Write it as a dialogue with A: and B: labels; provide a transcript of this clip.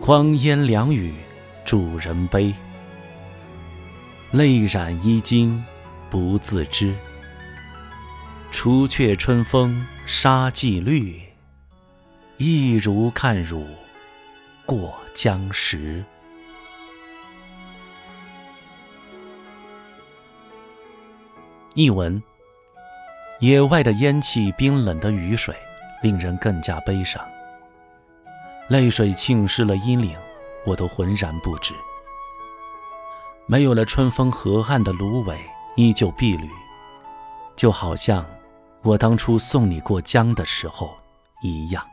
A: 荒烟凉雨，主人悲。泪染衣襟，不自知。除却春风杀寂绿，一如看汝过江时。译文：野外的烟气，冰冷的雨水，令人更加悲伤。泪水浸湿了衣领，我都浑然不知。没有了春风河岸的芦苇，依旧碧绿，就好像我当初送你过江的时候一样。